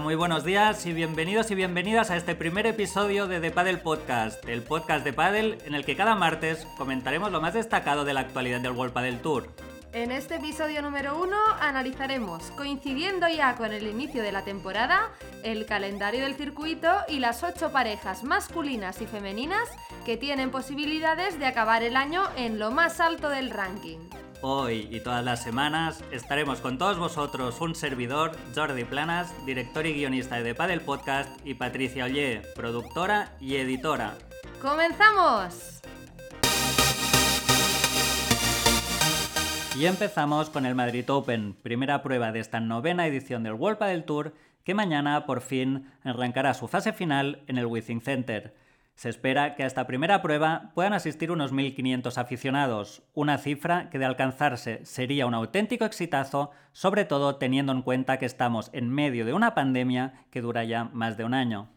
Muy buenos días y bienvenidos y bienvenidas a este primer episodio de The Paddle Podcast, el podcast de Paddle en el que cada martes comentaremos lo más destacado de la actualidad del World Paddle Tour. En este episodio número uno analizaremos, coincidiendo ya con el inicio de la temporada, el calendario del circuito y las ocho parejas masculinas y femeninas que tienen posibilidades de acabar el año en lo más alto del ranking. Hoy y todas las semanas estaremos con todos vosotros un servidor, Jordi Planas, director y guionista de The Paddle Podcast, y Patricia Ollé, productora y editora. ¡Comenzamos! Y empezamos con el Madrid Open, primera prueba de esta novena edición del World Padel Tour, que mañana por fin arrancará su fase final en el Withing Center. Se espera que a esta primera prueba puedan asistir unos 1.500 aficionados, una cifra que de alcanzarse sería un auténtico exitazo, sobre todo teniendo en cuenta que estamos en medio de una pandemia que dura ya más de un año.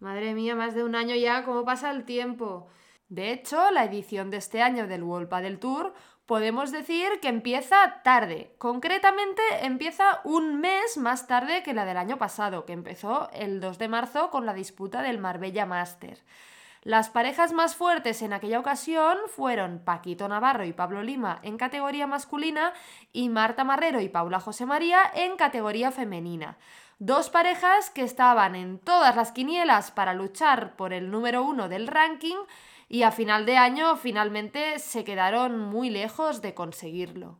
Madre mía, más de un año ya, ¿cómo pasa el tiempo? De hecho, la edición de este año del World Padel Tour podemos decir que empieza tarde. Concretamente empieza un mes más tarde que la del año pasado, que empezó el 2 de marzo con la disputa del Marbella Master. Las parejas más fuertes en aquella ocasión fueron Paquito Navarro y Pablo Lima en categoría masculina y Marta Marrero y Paula José María en categoría femenina. Dos parejas que estaban en todas las quinielas para luchar por el número uno del ranking, y a final de año finalmente se quedaron muy lejos de conseguirlo.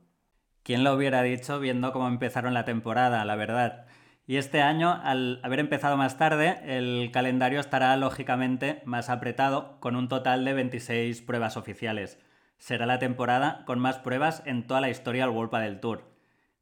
¿Quién lo hubiera dicho viendo cómo empezaron la temporada, la verdad? Y este año, al haber empezado más tarde, el calendario estará lógicamente más apretado, con un total de 26 pruebas oficiales. Será la temporada con más pruebas en toda la historia del World del Tour.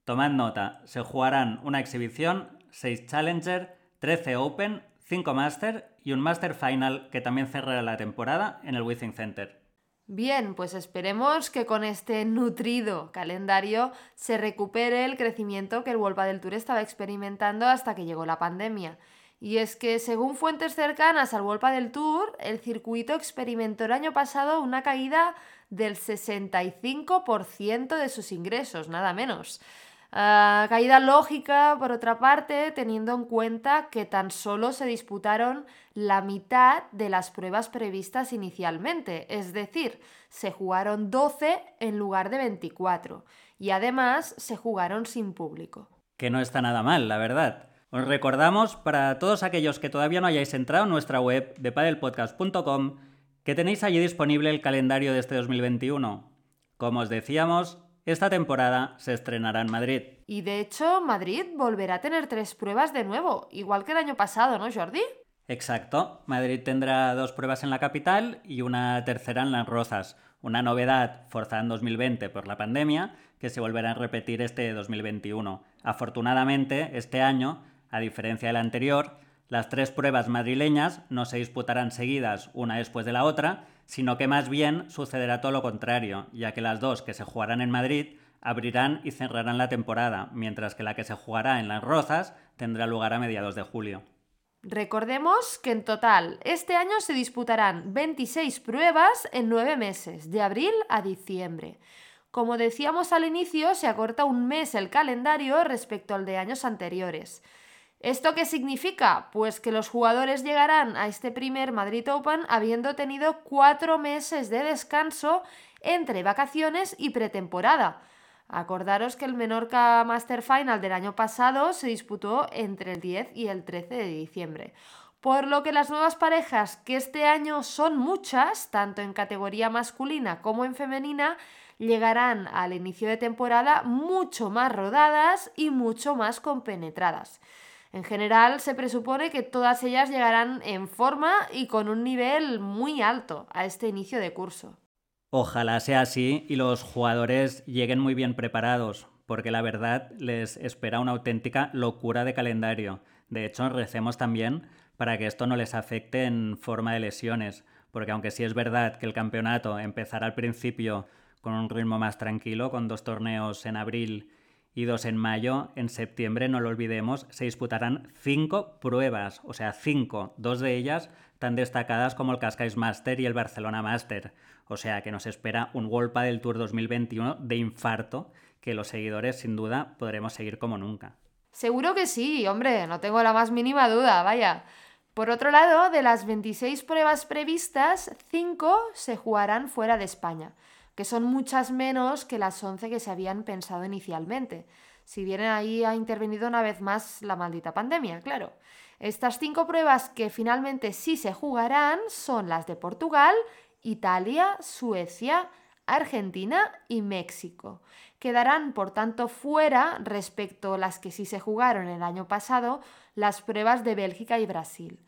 Tomad nota, se jugarán una exhibición, 6 Challenger, 13 Open, 5 Master y un Master Final que también cerrará la temporada en el Withing Center. Bien, pues esperemos que con este nutrido calendario se recupere el crecimiento que el World del Tour estaba experimentando hasta que llegó la pandemia. Y es que, según fuentes cercanas al World del Tour, el circuito experimentó el año pasado una caída del 65% de sus ingresos, nada menos. Ah, caída lógica, por otra parte, teniendo en cuenta que tan solo se disputaron la mitad de las pruebas previstas inicialmente, es decir, se jugaron 12 en lugar de 24 y además se jugaron sin público. Que no está nada mal, la verdad. Os recordamos, para todos aquellos que todavía no hayáis entrado en nuestra web de padelpodcast.com, que tenéis allí disponible el calendario de este 2021. Como os decíamos, esta temporada se estrenará en Madrid. Y de hecho, Madrid volverá a tener tres pruebas de nuevo, igual que el año pasado, ¿no, Jordi? Exacto. Madrid tendrá dos pruebas en la capital y una tercera en Las Rozas. Una novedad forzada en 2020 por la pandemia que se volverá a repetir este 2021. Afortunadamente, este año, a diferencia del anterior, las tres pruebas madrileñas no se disputarán seguidas una después de la otra, sino que más bien sucederá todo lo contrario, ya que las dos que se jugarán en Madrid abrirán y cerrarán la temporada, mientras que la que se jugará en Las Rozas tendrá lugar a mediados de julio. Recordemos que en total este año se disputarán 26 pruebas en 9 meses, de abril a diciembre. Como decíamos al inicio, se acorta un mes el calendario respecto al de años anteriores. ¿Esto qué significa? Pues que los jugadores llegarán a este primer Madrid Open habiendo tenido cuatro meses de descanso entre vacaciones y pretemporada. Acordaros que el Menorca Master Final del año pasado se disputó entre el 10 y el 13 de diciembre. Por lo que las nuevas parejas, que este año son muchas, tanto en categoría masculina como en femenina, llegarán al inicio de temporada mucho más rodadas y mucho más compenetradas. En general, se presupone que todas ellas llegarán en forma y con un nivel muy alto a este inicio de curso. Ojalá sea así y los jugadores lleguen muy bien preparados, porque la verdad les espera una auténtica locura de calendario. De hecho, recemos también para que esto no les afecte en forma de lesiones, porque aunque sí es verdad que el campeonato empezará al principio con un ritmo más tranquilo, con dos torneos en abril y dos en mayo. En septiembre, no lo olvidemos, se disputarán cinco pruebas, o sea, cinco, dos de ellas tan destacadas como el Cascais Master y el Barcelona Master. O sea que nos espera un World del Tour 2021 de infarto que los seguidores sin duda podremos seguir como nunca. Seguro que sí, hombre, no tengo la más mínima duda, vaya. Por otro lado, de las 26 pruebas previstas, 5 se jugarán fuera de España, que son muchas menos que las 11 que se habían pensado inicialmente. Si bien ahí ha intervenido una vez más la maldita pandemia, claro. Estas cinco pruebas que finalmente sí se jugarán son las de Portugal, Italia, Suecia, Argentina y México. Quedarán, por tanto, fuera, respecto a las que sí se jugaron el año pasado, las pruebas de Bélgica y Brasil.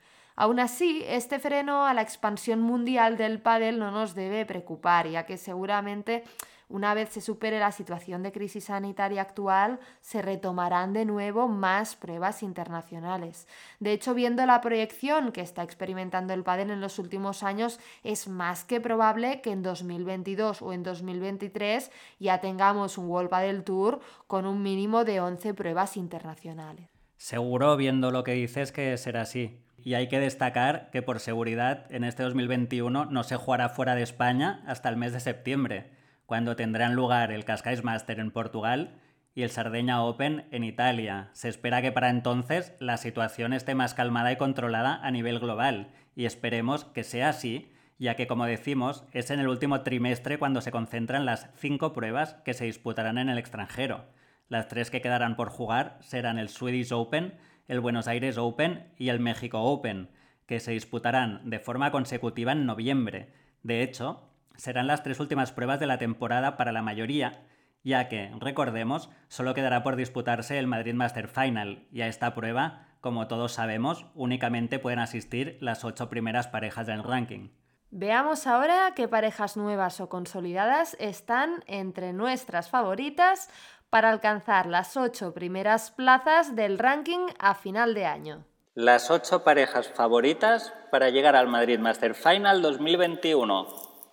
Aún así, este freno a la expansión mundial del pádel no nos debe preocupar, ya que seguramente una vez se supere la situación de crisis sanitaria actual, se retomarán de nuevo más pruebas internacionales. De hecho, viendo la proyección que está experimentando el pádel en los últimos años, es más que probable que en 2022 o en 2023 ya tengamos un World Padel Tour con un mínimo de 11 pruebas internacionales. Seguro, viendo lo que dices, que será así. Y hay que destacar que por seguridad en este 2021 no se jugará fuera de España hasta el mes de septiembre cuando tendrán lugar el Cascais Master en Portugal y el Sardeña Open en Italia. Se espera que para entonces la situación esté más calmada y controlada a nivel global, y esperemos que sea así, ya que como decimos, es en el último trimestre cuando se concentran las cinco pruebas que se disputarán en el extranjero. Las tres que quedarán por jugar serán el Swedish Open, el Buenos Aires Open y el México Open, que se disputarán de forma consecutiva en noviembre. De hecho, serán las tres últimas pruebas de la temporada para la mayoría, ya que, recordemos, solo quedará por disputarse el Madrid Master Final, y a esta prueba, como todos sabemos, únicamente pueden asistir las ocho primeras parejas del ranking. Veamos ahora qué parejas nuevas o consolidadas están entre nuestras favoritas para alcanzar las ocho primeras plazas del ranking a final de año. Las ocho parejas favoritas para llegar al Madrid Master Final 2021.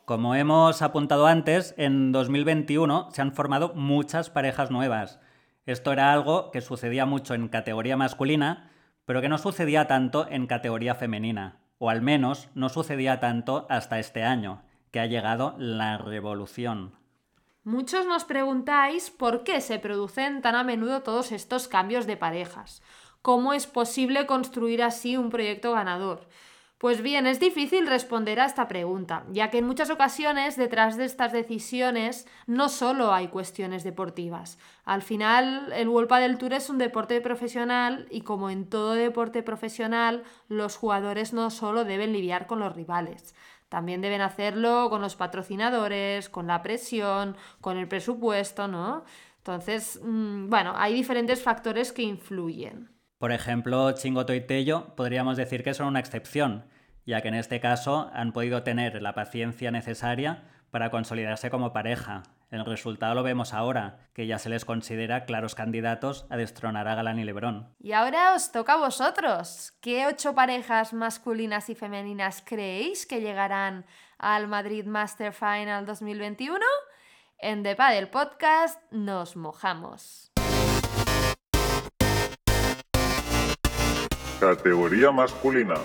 Como hemos apuntado antes, en 2021 se han formado muchas parejas nuevas. Esto era algo que sucedía mucho en categoría masculina, pero que no sucedía tanto en categoría femenina, o al menos no sucedía tanto hasta este año, que ha llegado la revolución. Muchos nos preguntáis por qué se producen tan a menudo todos estos cambios de parejas. ¿Cómo es posible construir así un proyecto ganador? Pues bien, es difícil responder a esta pregunta, ya que en muchas ocasiones detrás de estas decisiones no solo hay cuestiones deportivas. Al final, el World del Tour es un deporte profesional y como en todo deporte profesional, los jugadores no solo deben lidiar con los rivales, también deben hacerlo con los patrocinadores, con la presión, con el presupuesto, ¿no? Entonces, mm, bueno, hay diferentes factores que influyen. Por ejemplo, Chingoto y Tello podríamos decir que son una excepción, ya que en este caso han podido tener la paciencia necesaria para consolidarse como pareja. El resultado lo vemos ahora, que ya se les considera claros candidatos a destronar a Galán y Lebrón. Y ahora os toca a vosotros. ¿Qué ocho parejas masculinas y femeninas creéis que llegarán al Madrid Master Final 2021? En The Padel Podcast nos mojamos. Categoría masculina.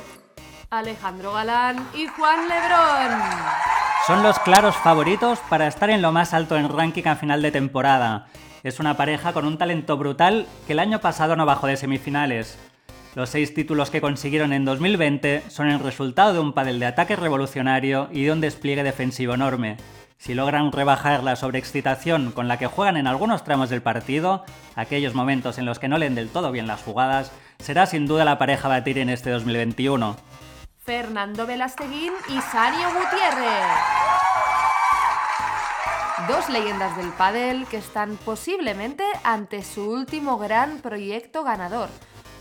Alejandro Galán y Juan Lebrón. Son los claros favoritos para estar en lo más alto en ranking a final de temporada. Es una pareja con un talento brutal que el año pasado no bajó de semifinales. Los seis títulos que consiguieron en 2020 son el resultado de un padel de ataque revolucionario y de un despliegue defensivo enorme. Si logran rebajar la sobreexcitación con la que juegan en algunos tramos del partido, aquellos momentos en los que no leen del todo bien las jugadas, será sin duda la pareja a batir en este 2021. Fernando Velasteguín y Sanio Gutiérrez. Dos leyendas del pádel que están posiblemente ante su último gran proyecto ganador.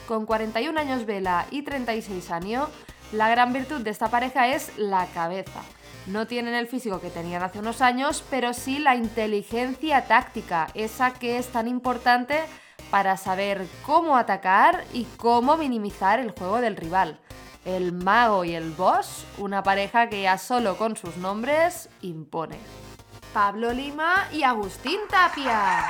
Con 41 años Vela y 36 años, la gran virtud de esta pareja es la cabeza. No tienen el físico que tenían hace unos años, pero sí la inteligencia táctica, esa que es tan importante para saber cómo atacar y cómo minimizar el juego del rival. El mago y el boss, una pareja que ya solo con sus nombres impone. Pablo Lima y Agustín Tapia.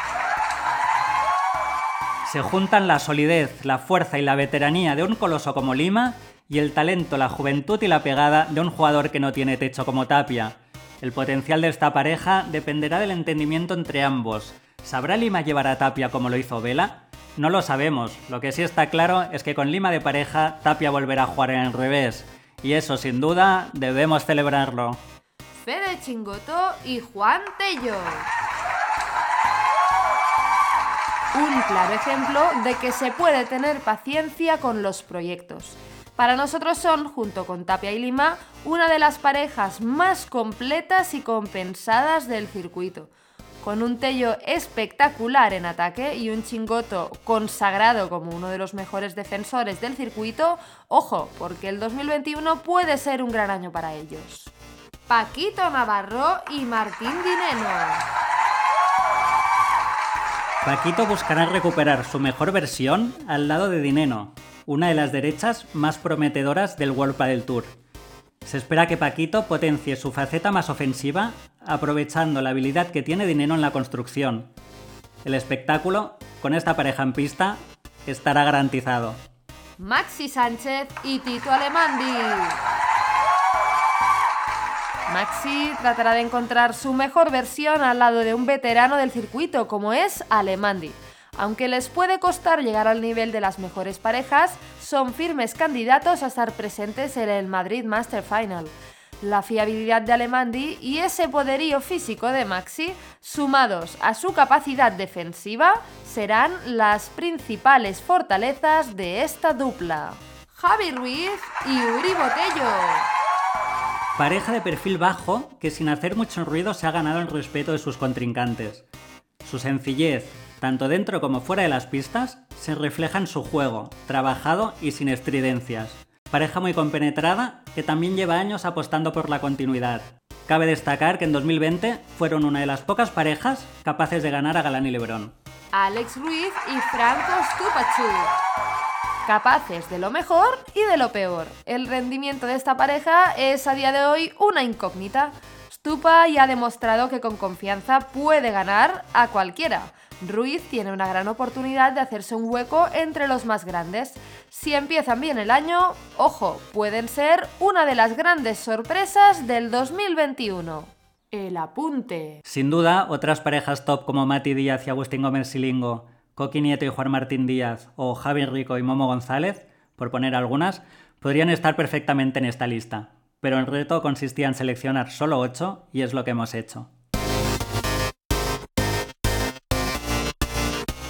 Se juntan la solidez, la fuerza y la veteranía de un coloso como Lima y el talento, la juventud y la pegada de un jugador que no tiene techo como Tapia. El potencial de esta pareja dependerá del entendimiento entre ambos. ¿Sabrá Lima llevar a Tapia como lo hizo Vela? No lo sabemos, lo que sí está claro es que con Lima de pareja, Tapia volverá a jugar en el revés. Y eso sin duda debemos celebrarlo. Fede Chingoto y Juan Tello. Un claro ejemplo de que se puede tener paciencia con los proyectos. Para nosotros son, junto con Tapia y Lima, una de las parejas más completas y compensadas del circuito. Con un Tello espectacular en ataque y un Chingoto consagrado como uno de los mejores defensores del circuito, ojo, porque el 2021 puede ser un gran año para ellos. Paquito Navarro y Martín Dineno. Paquito buscará recuperar su mejor versión al lado de Dineno, una de las derechas más prometedoras del World Padel Tour. Se espera que Paquito potencie su faceta más ofensiva, aprovechando la habilidad que tiene Dineno en la construcción. El espectáculo, con esta pareja en pista, estará garantizado. Maxi Sánchez y Tito Alemandi. Maxi tratará de encontrar su mejor versión al lado de un veterano del circuito como es Alemandi. Aunque les puede costar llegar al nivel de las mejores parejas, son firmes candidatos a estar presentes en el Madrid Master Final. La fiabilidad de Alemandi y ese poderío físico de Maxi, sumados a su capacidad defensiva, serán las principales fortalezas de esta dupla. Javi Ruiz y Uri Botello. Pareja de perfil bajo que sin hacer mucho ruido se ha ganado el respeto de sus contrincantes. Su sencillez, tanto dentro como fuera de las pistas, se refleja en su juego, trabajado y sin estridencias. Pareja muy compenetrada que también lleva años apostando por la continuidad. Cabe destacar que en 2020 fueron una de las pocas parejas capaces de ganar a Galán y Lebrón. Alex Ruiz y Franco Stupachu capaces de lo mejor y de lo peor. El rendimiento de esta pareja es a día de hoy una incógnita. Stupa ya ha demostrado que con confianza puede ganar a cualquiera. Ruiz tiene una gran oportunidad de hacerse un hueco entre los más grandes. Si empiezan bien el año, ojo, pueden ser una de las grandes sorpresas del 2021. El apunte. Sin duda, otras parejas top como Mati Díaz y Agustín Gómez Silingo Coqui Nieto y Juan Martín Díaz o Javi Rico y Momo González, por poner algunas, podrían estar perfectamente en esta lista, pero el reto consistía en seleccionar solo 8 y es lo que hemos hecho.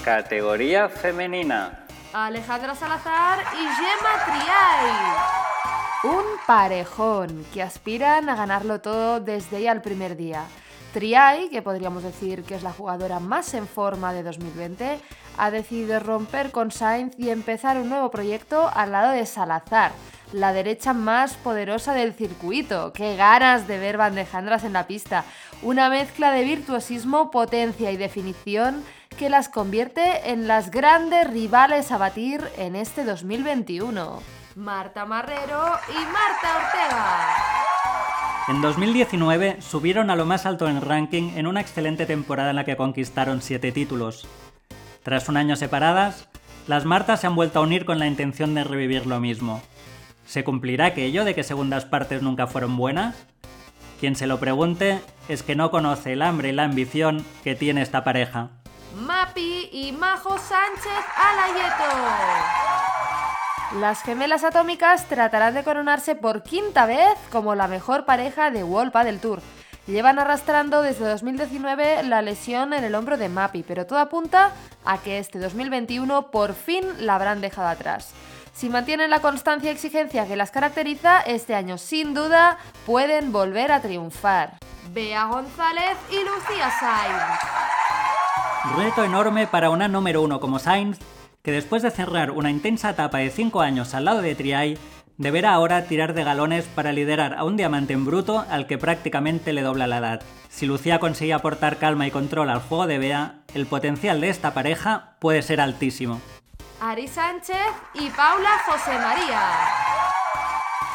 Categoría femenina. Alejandra Salazar y Gemma Triay. Un parejón que aspiran a ganarlo todo desde ya el primer día. Triay, que podríamos decir que es la jugadora más en forma de 2020, ha decidido romper con Sainz y empezar un nuevo proyecto al lado de Salazar, la derecha más poderosa del circuito. ¡Qué ganas de ver bandejandras en la pista! Una mezcla de virtuosismo, potencia y definición que las convierte en las grandes rivales a batir en este 2021. Marta Marrero y Marta Ortega. En 2019 subieron a lo más alto en ranking en una excelente temporada en la que conquistaron 7 títulos. Tras un año separadas, las Martas se han vuelto a unir con la intención de revivir lo mismo. ¿Se cumplirá aquello de que segundas partes nunca fueron buenas? Quien se lo pregunte es que no conoce el hambre y la ambición que tiene esta pareja. Mapi y Majo Sánchez Alayeto. Las gemelas atómicas tratarán de coronarse por quinta vez como la mejor pareja de World del Tour. Llevan arrastrando desde 2019 la lesión en el hombro de Mapi, pero todo apunta a que este 2021 por fin la habrán dejado atrás. Si mantienen la constancia y exigencia que las caracteriza, este año sin duda pueden volver a triunfar. Bea González y Lucía Sainz. Reto enorme para una número uno como Sainz que después de cerrar una intensa etapa de 5 años al lado de Triay, deberá ahora tirar de galones para liderar a un diamante en bruto al que prácticamente le dobla la edad. Si Lucía consigue aportar calma y control al juego de Bea, el potencial de esta pareja puede ser altísimo. Ari Sánchez y Paula José María.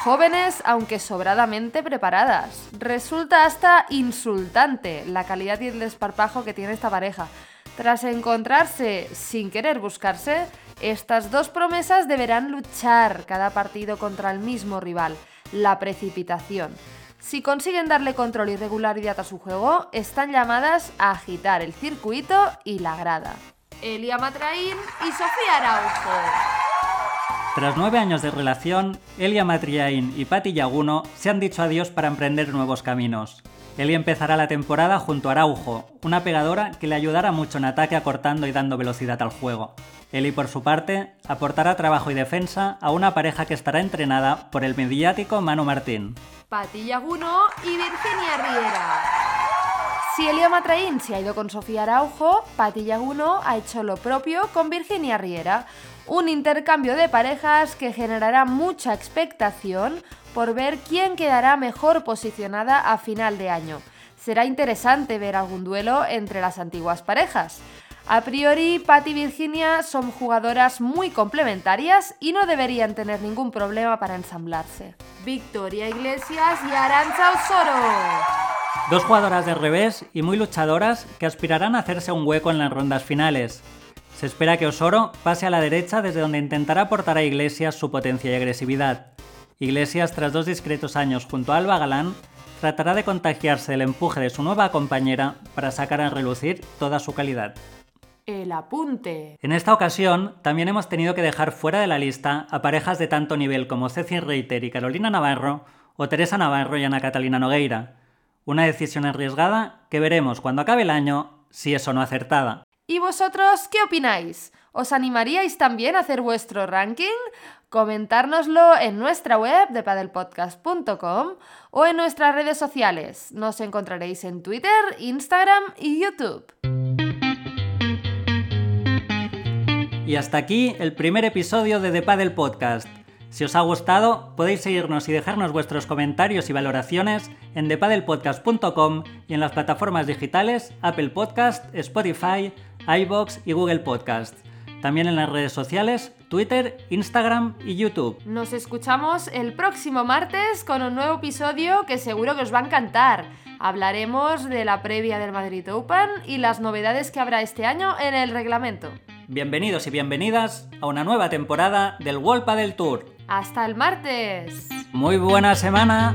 Jóvenes, aunque sobradamente preparadas. Resulta hasta insultante la calidad y el desparpajo que tiene esta pareja. Tras encontrarse sin querer buscarse, estas dos promesas deberán luchar cada partido contra el mismo rival, la precipitación. Si consiguen darle control y regularidad a su juego, están llamadas a agitar el circuito y la grada. Elia Matraín y Sofía Araujo. Tras nueve años de relación, Elia Matriain y Patti Yaguno se han dicho adiós para emprender nuevos caminos. Elia empezará la temporada junto a Araujo, una pegadora que le ayudará mucho en ataque acortando y dando velocidad al juego. Eli, por su parte, aportará trabajo y defensa a una pareja que estará entrenada por el mediático Manu Martín. Patti Yaguno y Virginia Riera. Si Elia Matraín se ha ido con Sofía Araujo, Patti Yaguno ha hecho lo propio con Virginia Riera. Un intercambio de parejas que generará mucha expectación por ver quién quedará mejor posicionada a final de año. Será interesante ver algún duelo entre las antiguas parejas. A priori, Pat y Virginia son jugadoras muy complementarias y no deberían tener ningún problema para ensamblarse. Victoria Iglesias y Arancha Osoro. Dos jugadoras de revés y muy luchadoras que aspirarán a hacerse un hueco en las rondas finales. Se espera que Osoro pase a la derecha desde donde intentará aportar a Iglesias su potencia y agresividad. Iglesias, tras dos discretos años junto a Alba Galán, tratará de contagiarse del empuje de su nueva compañera para sacar a relucir toda su calidad. El apunte. En esta ocasión, también hemos tenido que dejar fuera de la lista a parejas de tanto nivel como Ceci Reiter y Carolina Navarro, o Teresa Navarro y Ana Catalina Nogueira. Una decisión arriesgada que veremos cuando acabe el año si es o no acertada. ¿Y vosotros qué opináis? ¿Os animaríais también a hacer vuestro ranking? Comentárnoslo en nuestra web de padelpodcast.com o en nuestras redes sociales. Nos encontraréis en Twitter, Instagram y YouTube. Y hasta aquí el primer episodio de The Padel Podcast. Si os ha gustado, podéis seguirnos y dejarnos vuestros comentarios y valoraciones en thepadelpodcast.com y en las plataformas digitales Apple Podcast, Spotify, iBox y Google Podcast. También en las redes sociales, Twitter, Instagram y YouTube. Nos escuchamos el próximo martes con un nuevo episodio que seguro que os va a encantar. Hablaremos de la previa del Madrid Open y las novedades que habrá este año en el reglamento. Bienvenidos y bienvenidas a una nueva temporada del World del Tour. ¡Hasta el martes! Muy buena semana.